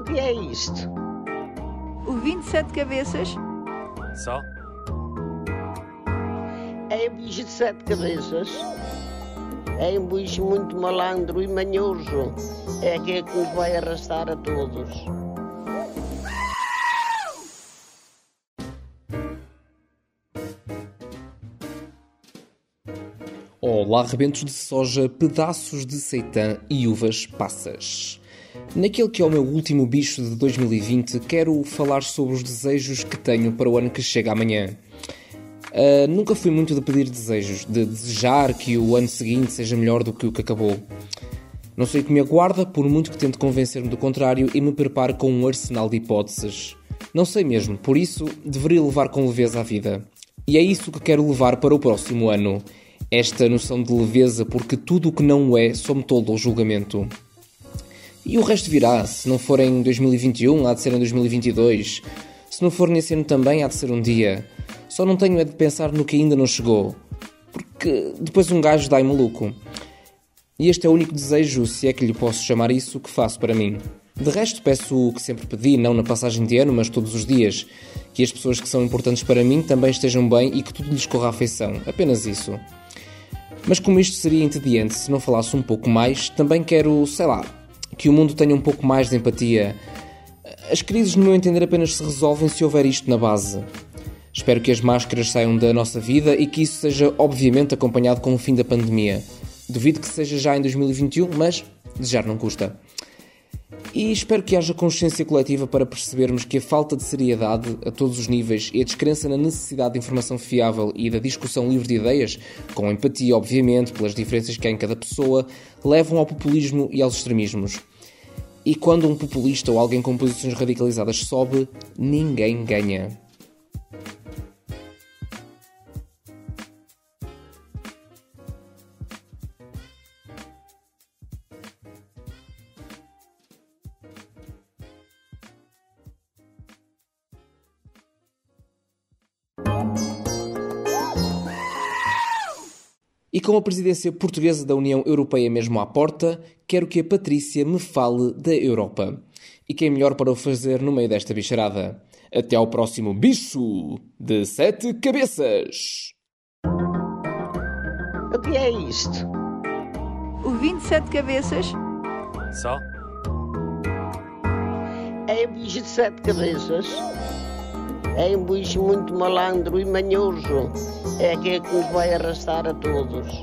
O que é isto? O 27 cabeças? Só? É um bicho de sete cabeças. É um bicho muito malandro e manhoso. É aquele que nos vai arrastar a todos. Olá, rebentos de soja, pedaços de seitã e uvas passas. Naquele que é o meu último bicho de 2020, quero falar sobre os desejos que tenho para o ano que chega amanhã. Uh, nunca fui muito de pedir desejos, de desejar que o ano seguinte seja melhor do que o que acabou. Não sei o que me aguarda, por muito que tente convencer-me do contrário e me prepare com um arsenal de hipóteses. Não sei mesmo, por isso deveria levar com leveza a vida. E é isso que quero levar para o próximo ano. Esta noção de leveza, porque tudo o que não é só me tolda ao julgamento. E o resto virá, se não for em 2021, há de ser em 2022. Se não for nesse ano também, há de ser um dia. Só não tenho é de pensar no que ainda não chegou. Porque depois um gajo dá-me maluco. E este é o único desejo, se é que lhe posso chamar isso, que faço para mim. De resto, peço o que sempre pedi, não na passagem de ano, mas todos os dias. Que as pessoas que são importantes para mim também estejam bem e que tudo lhes corra à feição. Apenas isso. Mas como isto seria entediante se não falasse um pouco mais, também quero, sei lá, que o mundo tenha um pouco mais de empatia. As crises, no meu entender, apenas se resolvem se houver isto na base. Espero que as máscaras saiam da nossa vida e que isso seja, obviamente, acompanhado com o fim da pandemia. Duvido que seja já em 2021, mas desejar não custa. E espero que haja consciência coletiva para percebermos que a falta de seriedade a todos os níveis e a descrença na necessidade de informação fiável e da discussão livre de ideias, com empatia, obviamente, pelas diferenças que há em cada pessoa, levam ao populismo e aos extremismos. E quando um populista ou alguém com posições radicalizadas sobe, ninguém ganha. E com a presidência portuguesa da União Europeia mesmo à porta, quero que a Patrícia me fale da Europa. E quem é melhor para o fazer no meio desta bicharada? Até ao próximo bicho de sete cabeças! O que é isto? O 27 cabeças? Só? É um bicho de sete cabeças. É um bicho muito malandro e manhoso. É aquele que nos vai arrastar a todos.